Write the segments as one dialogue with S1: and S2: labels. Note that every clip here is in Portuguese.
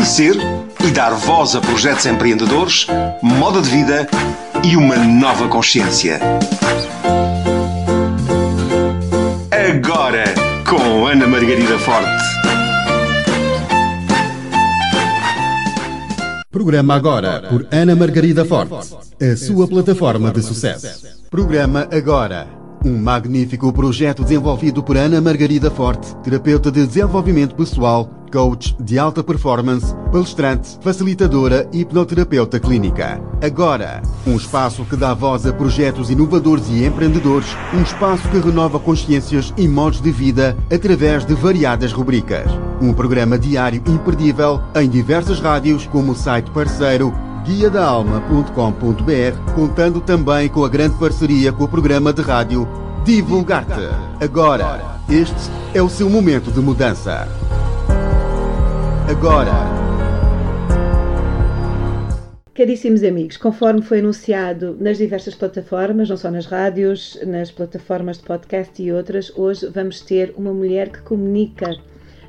S1: conhecer e dar voz a projetos empreendedores, moda de vida e uma nova consciência. Agora, com Ana Margarida Forte.
S2: Programa agora por Ana Margarida Forte, a sua plataforma de sucesso. Programa agora um magnífico projeto desenvolvido por Ana Margarida Forte, terapeuta de desenvolvimento pessoal, coach de alta performance, palestrante, facilitadora e hipnoterapeuta clínica. Agora, um espaço que dá voz a projetos inovadores e empreendedores, um espaço que renova consciências e modos de vida através de variadas rubricas. Um programa diário imperdível em diversas rádios, como o site parceiro guiadaalma.com.br, contando também com a grande parceria com o programa de rádio Divulgar-te. Agora, este é o seu momento de mudança. Agora.
S3: Caríssimos amigos, conforme foi anunciado nas diversas plataformas, não só nas rádios, nas plataformas de podcast e outras, hoje vamos ter uma mulher que comunica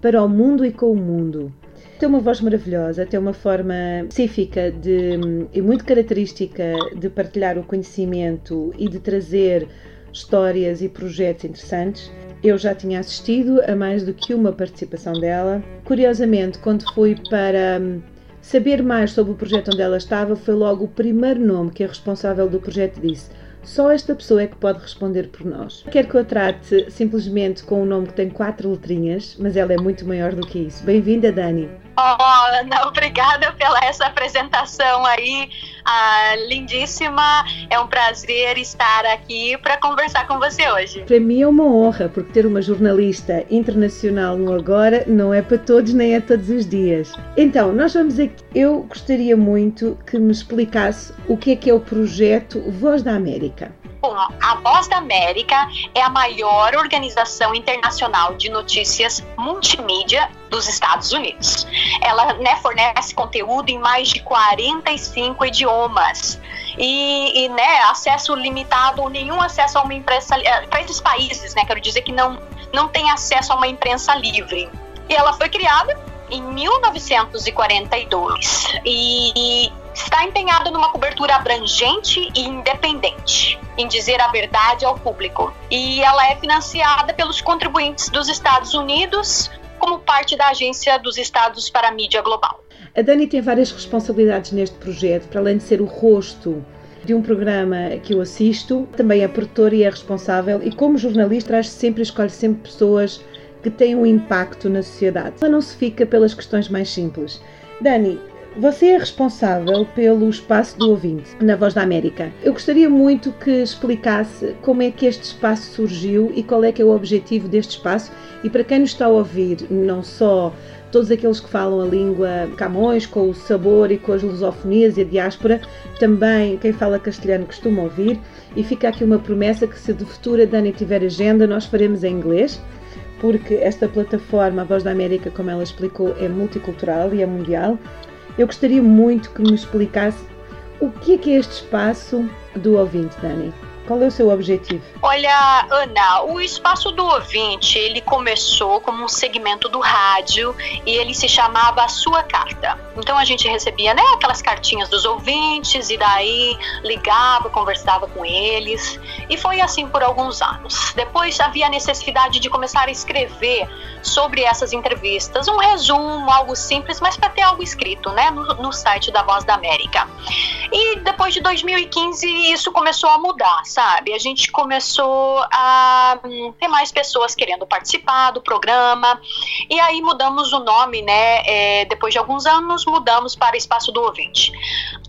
S3: para o mundo e com o mundo tem uma voz maravilhosa, tem uma forma específica de, e muito característica de partilhar o conhecimento e de trazer histórias e projetos interessantes. Eu já tinha assistido a mais do que uma participação dela. Curiosamente, quando fui para hum, saber mais sobre o projeto onde ela estava, foi logo o primeiro nome que a responsável do projeto disse. Só esta pessoa é que pode responder por nós. Quero que eu trate simplesmente com um nome que tem quatro letrinhas, mas ela é muito maior do que isso. Bem-vinda, Dani.
S4: Oh, Ana, obrigada pela essa apresentação aí, ah, lindíssima. É um prazer estar aqui para conversar com você hoje.
S3: Para mim é uma honra, porque ter uma jornalista internacional no Agora não é para todos nem é todos os dias. Então, nós vamos aqui. Eu gostaria muito que me explicasse o que é que é o projeto Voz da América.
S4: Bom, a Voz da América é a maior organização internacional de notícias multimídia dos Estados Unidos. Ela né, fornece conteúdo em mais de 45 idiomas. E, e né, acesso limitado, nenhum acesso a uma imprensa eh, para esses países, né? Quero dizer que não, não tem acesso a uma imprensa livre. E ela foi criada em 1942 e, e está empenhado numa cobertura abrangente e independente em dizer a verdade ao público. E ela é financiada pelos contribuintes dos Estados Unidos como parte da Agência dos Estados para a Mídia Global.
S3: A Dani tem várias responsabilidades neste projeto, para além de ser o rosto de um programa que eu assisto, também é produtora e é responsável, e como jornalista traz sempre escolhe sempre pessoas que têm um impacto na sociedade. Ela não se fica pelas questões mais simples. Dani, você é responsável pelo espaço do ouvinte na Voz da América. Eu gostaria muito que explicasse como é que este espaço surgiu e qual é que é o objetivo deste espaço e para quem nos está a ouvir, não só todos aqueles que falam a língua Camões, com o sabor e com as lusofonias e a diáspora, também quem fala castelhano costuma ouvir. E fica aqui uma promessa que se de futuro a Dani tiver agenda, nós faremos em inglês, porque esta plataforma, a Voz da América, como ela explicou, é multicultural e é mundial. Eu gostaria muito que me explicasse o que é, que é este espaço do ouvinte, Dani. Qual é o seu objetivo?
S4: Olha, Ana, o espaço do ouvinte, ele começou como um segmento do rádio e ele se chamava sua carta. Então a gente recebia, né, aquelas cartinhas dos ouvintes e daí ligava, conversava com eles e foi assim por alguns anos. Depois havia a necessidade de começar a escrever sobre essas entrevistas, um resumo, algo simples, mas para ter algo escrito, né, no, no site da Voz da América. E depois de 2015 isso começou a mudar, sabe? A gente começou a hum, ter mais pessoas querendo participar do programa e aí mudamos o nome, né? É, depois de alguns anos mudamos para Espaço do Ouvinte.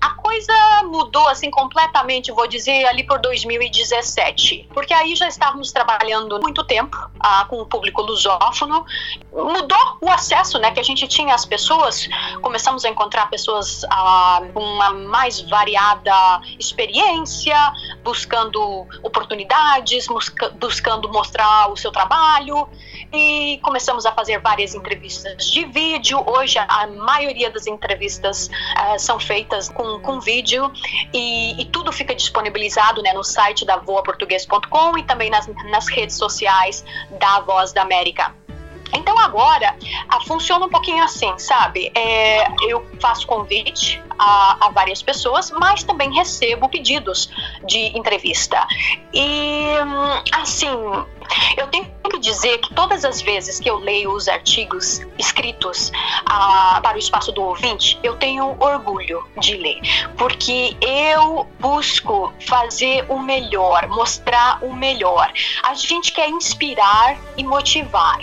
S4: A coisa mudou assim completamente, vou dizer, ali por 2017, porque aí já estávamos trabalhando muito tempo ah, com o público lusófono, mudou o acesso, né, que a gente tinha às pessoas, começamos a encontrar pessoas ah, com uma mais variada experiência, buscando oportunidades, busca, buscando mostrar o seu trabalho. E começamos a fazer várias entrevistas de vídeo. Hoje a maioria das entrevistas ah, são feitas com com, vídeo e, e, tudo fica disponibilizado né, no site da voaportuguês.com e também nas, nas redes sociais da Voz da América. Então agora a, funciona um pouquinho assim, sabe? É, eu faço convite a, a, várias pessoas, mas também recebo pedidos de entrevista. E assim, eu tenho que dizer que todas as vezes que eu leio os artigos escritos ah, para o espaço do ouvinte, eu tenho orgulho de ler, porque eu busco fazer o melhor, mostrar o melhor. A gente quer inspirar e motivar.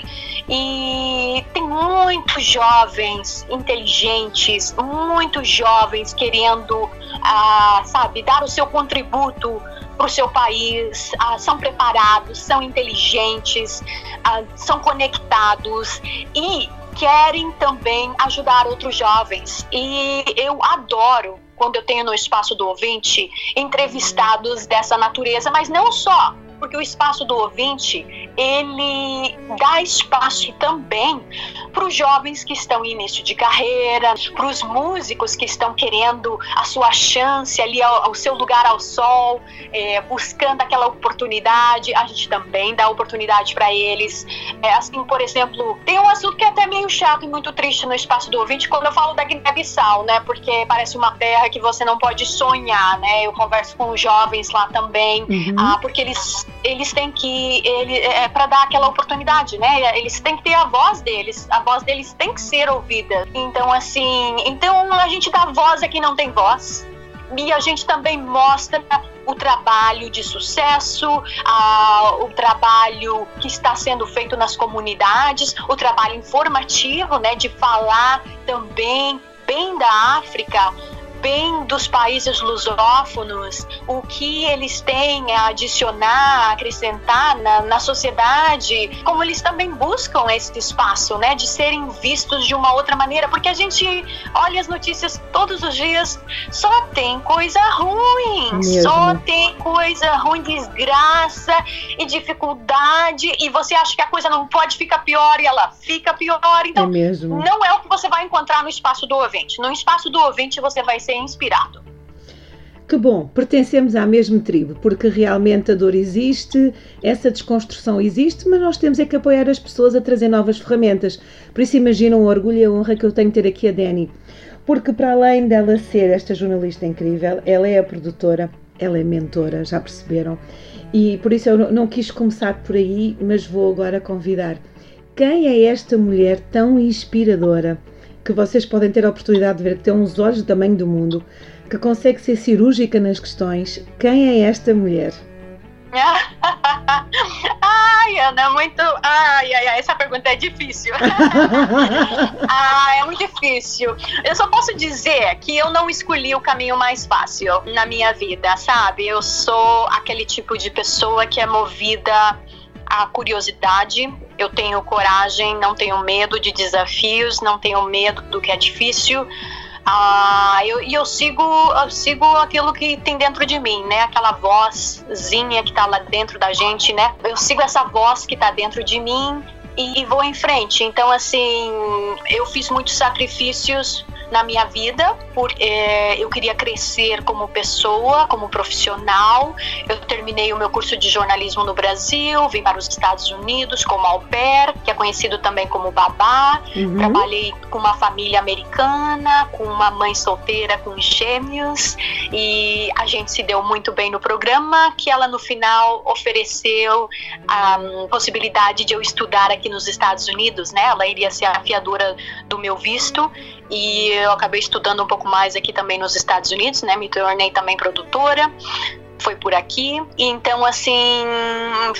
S4: E tem muitos jovens inteligentes, muitos jovens querendo, ah, sabe, dar o seu contributo para o seu país, ah, são preparados, são inteligentes, ah, são conectados e querem também ajudar outros jovens. E eu adoro quando eu tenho no espaço do ouvinte entrevistados dessa natureza, mas não só porque o espaço do ouvinte ele dá espaço também para os jovens que estão em início de carreira, para os músicos que estão querendo a sua chance ali, o seu lugar ao sol, é, buscando aquela oportunidade. A gente também dá oportunidade para eles. É, assim, por exemplo, tem um assunto que é até meio chato e muito triste no espaço do ouvinte quando eu falo da Guiné-Bissau, né? Porque parece uma terra que você não pode sonhar, né? Eu converso com os jovens lá também, uhum. ah, porque eles eles têm que ele é para dar aquela oportunidade, né? Eles têm que ter a voz deles, a voz deles tem que ser ouvida. Então assim, então a gente dá voz a quem não tem voz. E a gente também mostra o trabalho de sucesso, a, o trabalho que está sendo feito nas comunidades, o trabalho informativo, né, de falar também bem da África, bem dos países lusófonos, o que eles têm a adicionar, acrescentar na, na sociedade, como eles também buscam esse espaço, né, de serem vistos de uma outra maneira, porque a gente olha as notícias todos os dias, só tem coisa ruim, Mesmo. só tem coisa ruim, desgraça e dificuldade, e você acha que a coisa não pode ficar pior e ela fica pior, então é não é o que você vai encontrar no espaço do ouvinte. No espaço do ouvinte você vai ser inspirado.
S3: Que bom, pertencemos à mesma tribo, porque realmente a dor existe, essa desconstrução existe, mas nós temos é que apoiar as pessoas a trazer novas ferramentas. Por isso imaginam o orgulho e a honra que eu tenho de ter aqui a Dani. Porque para além dela ser esta jornalista incrível, ela é a produtora, ela é mentora, já perceberam? E por isso eu não quis começar por aí, mas vou agora convidar. Quem é esta mulher tão inspiradora? Que vocês podem ter a oportunidade de ver, que tem uns olhos do tamanho do mundo, que consegue ser cirúrgica nas questões. Quem é esta mulher?
S4: ai, Ana, muito. Ai, ai, ai, essa pergunta é difícil. ah, é muito difícil. Eu só posso dizer que eu não escolhi o caminho mais fácil na minha vida, sabe? Eu sou aquele tipo de pessoa que é movida a curiosidade, eu tenho coragem, não tenho medo de desafios, não tenho medo do que é difícil. Ah, eu, e eu sigo, eu sigo aquilo que tem dentro de mim, né? Aquela vozzinha que tá lá dentro da gente, né? Eu sigo essa voz que tá dentro de mim e vou em frente. Então, assim, eu fiz muitos sacrifícios na minha vida, porque é, eu queria crescer como pessoa, como profissional. Eu terminei o meu curso de jornalismo no Brasil, vim para os Estados Unidos como au pair, que é conhecido também como babá. Uhum. Trabalhei com uma família americana, com uma mãe solteira com gêmeos e a gente se deu muito bem no programa, que ela no final ofereceu a um, possibilidade de eu estudar aqui nos Estados Unidos, né? Ela iria ser a fiadora do meu visto e eu acabei estudando um pouco mais aqui também nos Estados Unidos, né? Me tornei também produtora foi por aqui. Então, assim,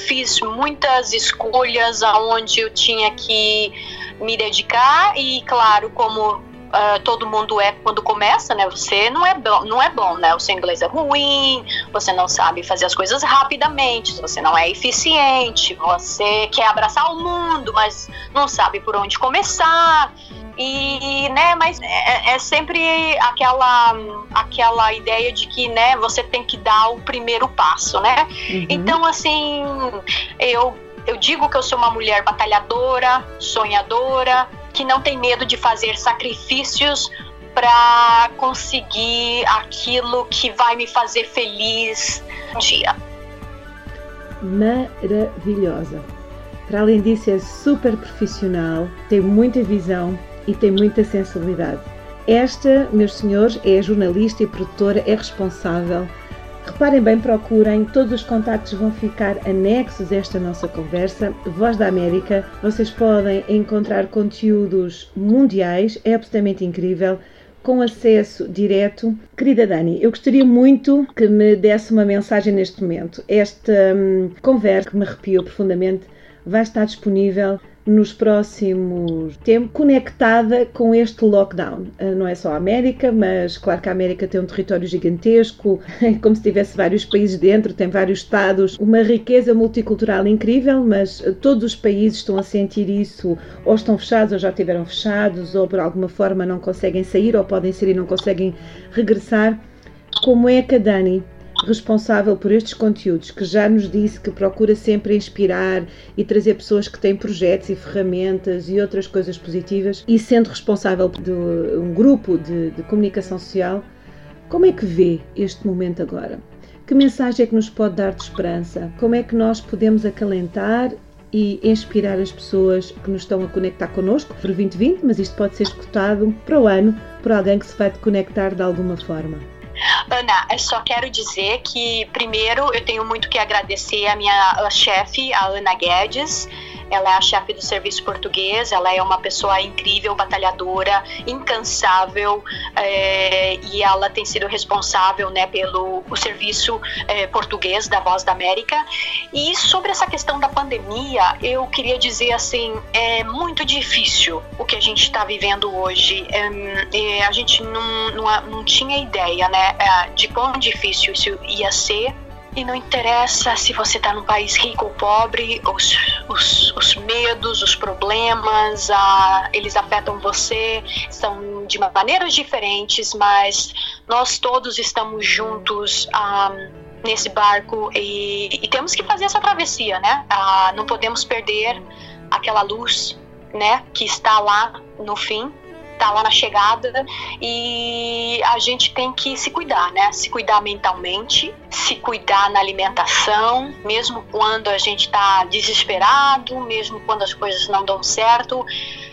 S4: fiz muitas escolhas aonde eu tinha que me dedicar e, claro, como Uh, todo mundo é quando começa, né? Você não é bom, não é bom, né? O seu inglês é ruim, você não sabe fazer as coisas rapidamente, você não é eficiente, você quer abraçar o mundo, mas não sabe por onde começar. E, né, mas é, é, sempre aquela, aquela ideia de que, né, você tem que dar o primeiro passo, né? Uhum. Então, assim, eu, eu digo que eu sou uma mulher batalhadora, sonhadora, que não tem medo de fazer sacrifícios para conseguir aquilo que vai me fazer feliz um dia.
S3: Maravilhosa. Para além disso, é super profissional, tem muita visão e tem muita sensibilidade. Esta, meus senhores, é jornalista e produtora, é responsável. Reparem bem, procurem, todos os contactos vão ficar anexos a esta nossa conversa. Voz da América, vocês podem encontrar conteúdos mundiais, é absolutamente incrível com acesso direto. Querida Dani, eu gostaria muito que me desse uma mensagem neste momento. Esta hum, conversa que me arrepiou profundamente vai estar disponível nos próximos tempos conectada com este lockdown. Ah, não é só a América, mas claro que a América tem um território gigantesco, é como se tivesse vários países dentro, tem vários estados, uma riqueza multicultural incrível, mas todos os países estão a sentir isso, ou estão fechados ou já estiveram fechados, ou por alguma forma não conseguem sair, ou podem sair e não conseguem regressar. Como é que a Dani responsável por estes conteúdos, que já nos disse que procura sempre inspirar e trazer pessoas que têm projetos e ferramentas e outras coisas positivas, e sendo responsável de um grupo de, de comunicação social, como é que vê este momento agora? Que mensagem é que nos pode dar de esperança? Como é que nós podemos acalentar e inspirar as pessoas que nos estão a conectar connosco para 2020, mas isto pode ser escutado para o ano por alguém que se vai conectar de alguma forma.
S4: Ana, eu só quero dizer que, primeiro, eu tenho muito que agradecer a minha chefe, a Ana Guedes, ela é a chefe do serviço português, ela é uma pessoa incrível, batalhadora, incansável, é, e ela tem sido responsável né, pelo o serviço é, português da Voz da América. E sobre essa questão da pandemia, eu queria dizer assim, é muito difícil o que a gente está vivendo hoje. É, a gente não, não, não tinha ideia né, é, de quão difícil isso ia ser e não interessa se você está num país rico ou pobre, os, os, os medos, os problemas, ah, eles afetam você, são de maneiras diferentes, mas nós todos estamos juntos. Ah, nesse barco e, e, temos que fazer essa travessia, né? Ah, não podemos perder aquela luz, né, que está lá no fim tá lá na chegada e a gente tem que se cuidar, né? Se cuidar mentalmente, se cuidar na alimentação, mesmo quando a gente tá desesperado, mesmo quando as coisas não dão certo,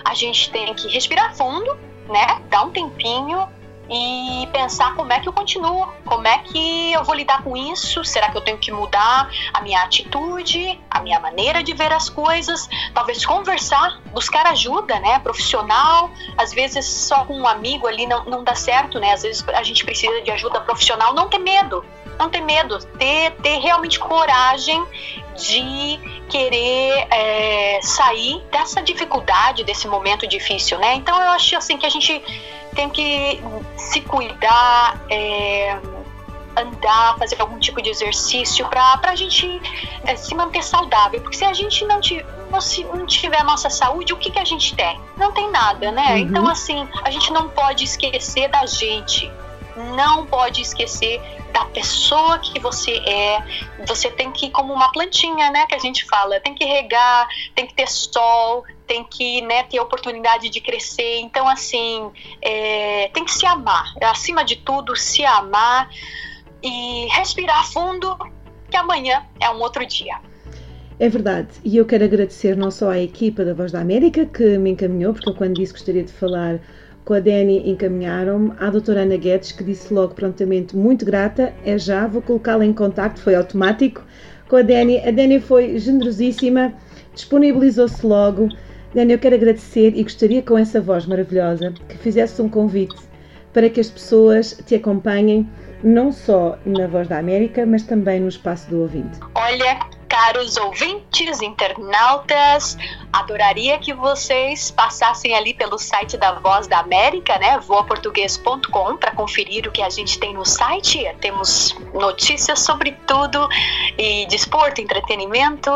S4: a gente tem que respirar fundo, né? Dar um tempinho e pensar como é que eu continuo, como é que eu vou lidar com isso, será que eu tenho que mudar a minha atitude, a minha maneira de ver as coisas, talvez conversar, buscar ajuda, né, profissional, às vezes só com um amigo ali não, não dá certo, né, às vezes a gente precisa de ajuda profissional, não ter medo, não ter medo, ter, ter realmente coragem de querer é, sair dessa dificuldade, desse momento difícil, né? Então eu acho assim que a gente tem que se cuidar, é, andar, fazer algum tipo de exercício para a gente é, se manter saudável. Porque se a gente não, não, se, não tiver a nossa saúde, o que, que a gente tem? Não tem nada, né? Uhum. Então, assim, a gente não pode esquecer da gente. Não pode esquecer da pessoa que você é. Você tem que como uma plantinha, né? Que a gente fala. Tem que regar, tem que ter sol, tem que né, ter oportunidade de crescer. Então, assim, é, tem que se amar. Acima de tudo, se amar e respirar fundo, que amanhã é um outro dia.
S3: É verdade, e eu quero agradecer não só à equipa da Voz da América que me encaminhou, porque eu quando disse gostaria de falar com a Dani encaminharam-me à doutora Ana Guedes, que disse logo prontamente, muito grata, é já, vou colocá-la em contacto, foi automático, com a Dani. A Dani foi generosíssima, disponibilizou-se logo, Dani, eu quero agradecer e gostaria com essa voz maravilhosa que fizesse um convite para que as pessoas te acompanhem não só na Voz da América, mas também no espaço do ouvinte.
S4: Olha, caros ouvintes, internautas, adoraria que vocês passassem ali pelo site da Voz da América, né, voaportuguês.com, para conferir o que a gente tem no site. Temos notícias sobre tudo e desporto, entretenimento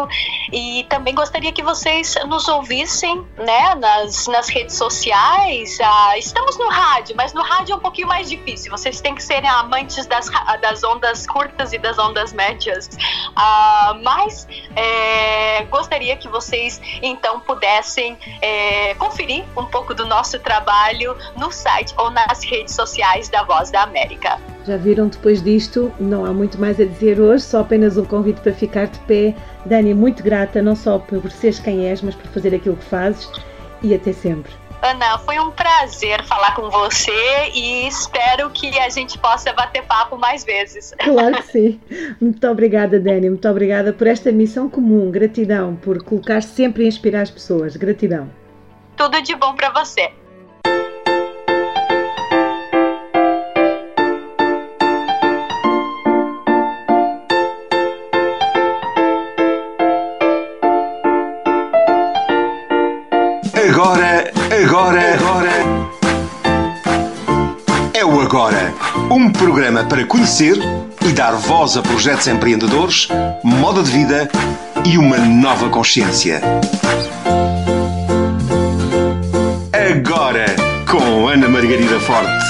S4: e também gostaria que vocês nos ouvissem, né, nas, nas redes sociais. Ah, estamos no rádio, mas no rádio é um pouquinho mais difícil. Vocês têm que serem amantes das, das ondas curtas e das ondas médias. Ah, mas é, gostaria que vocês então pudessem é, conferir um pouco do nosso trabalho no site ou nas redes sociais da Voz da América.
S3: Já viram depois disto? Não há muito mais a dizer hoje, só apenas um convite para ficar de pé. Dani, muito grata, não só por seres quem és, mas por fazer aquilo que fazes e até sempre.
S4: Ana, foi um prazer falar com você e espero que a gente possa bater papo mais vezes.
S3: Claro que sim. Muito obrigada, Dani. Muito obrigada por esta missão comum. Gratidão por colocar sempre e inspirar as pessoas. Gratidão.
S4: Tudo de bom para você.
S1: Agora. Um programa para conhecer e dar voz a projetos empreendedores, moda de vida e uma nova consciência. Agora, com Ana Margarida Forte.